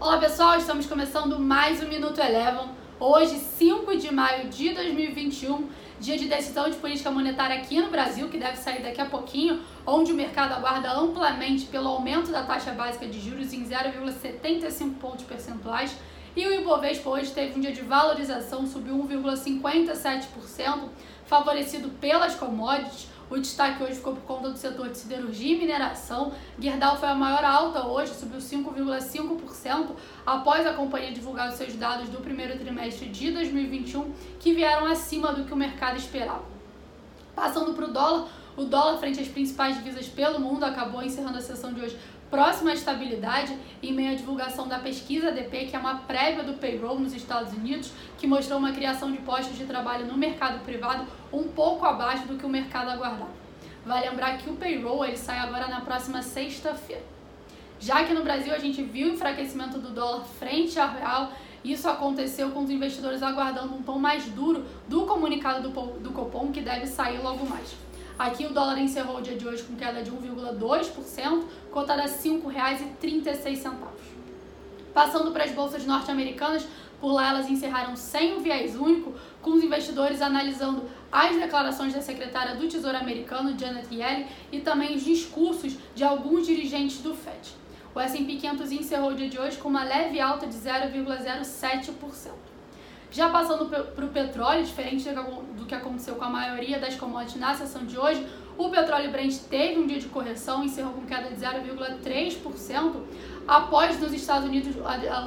Olá pessoal, estamos começando mais um Minuto Eleven. Hoje, 5 de maio de 2021, dia de decisão de política monetária aqui no Brasil, que deve sair daqui a pouquinho, onde o mercado aguarda amplamente pelo aumento da taxa básica de juros em 0,75 pontos percentuais. E o Ibovespa hoje teve um dia de valorização, subiu 1,57%, favorecido pelas commodities o destaque hoje ficou por conta do setor de siderurgia e mineração. Gerdau foi a maior alta hoje, subiu 5,5% após a companhia divulgar os seus dados do primeiro trimestre de 2021, que vieram acima do que o mercado esperava. Passando para o dólar, o dólar frente às principais divisas pelo mundo acabou encerrando a sessão de hoje próxima à estabilidade em meio à divulgação da pesquisa ADP, que é uma prévia do payroll nos Estados Unidos, que mostrou uma criação de postos de trabalho no mercado privado um pouco abaixo do que o mercado aguardava. Vale lembrar que o payroll ele sai agora na próxima sexta-feira. Já que no Brasil a gente viu o enfraquecimento do dólar frente ao real, isso aconteceu com os investidores aguardando um tom mais duro do comunicado do, do Copom, que deve sair logo mais. Aqui o dólar encerrou o dia de hoje com queda de 1,2%, cotada a R$ 5,36. Passando para as bolsas norte-americanas, por lá elas encerraram sem um viés único, com os investidores analisando as declarações da secretária do Tesouro americano, Janet Yellen, e também os discursos de alguns dirigentes do FED. O S&P 500 encerrou o dia de hoje com uma leve alta de 0,07%. Já passando para o petróleo, diferente do que aconteceu com a maioria das commodities na sessão de hoje, o petróleo Brent teve um dia de correção, encerrou com queda de 0,3%, após nos Estados Unidos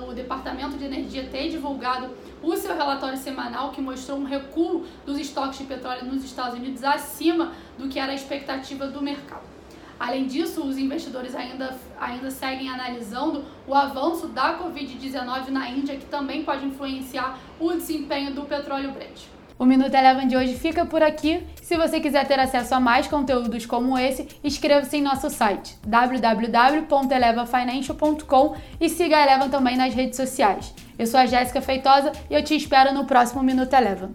o Departamento de Energia ter divulgado o seu relatório semanal que mostrou um recuo dos estoques de petróleo nos Estados Unidos acima do que era a expectativa do mercado. Além disso, os investidores ainda, ainda seguem analisando o avanço da Covid-19 na Índia, que também pode influenciar o desempenho do petróleo Brent. O Minuto Eleven de hoje fica por aqui. Se você quiser ter acesso a mais conteúdos como esse, inscreva-se em nosso site www.elevafinancial.com e siga a Eleven também nas redes sociais. Eu sou a Jéssica Feitosa e eu te espero no próximo Minuto Eleven.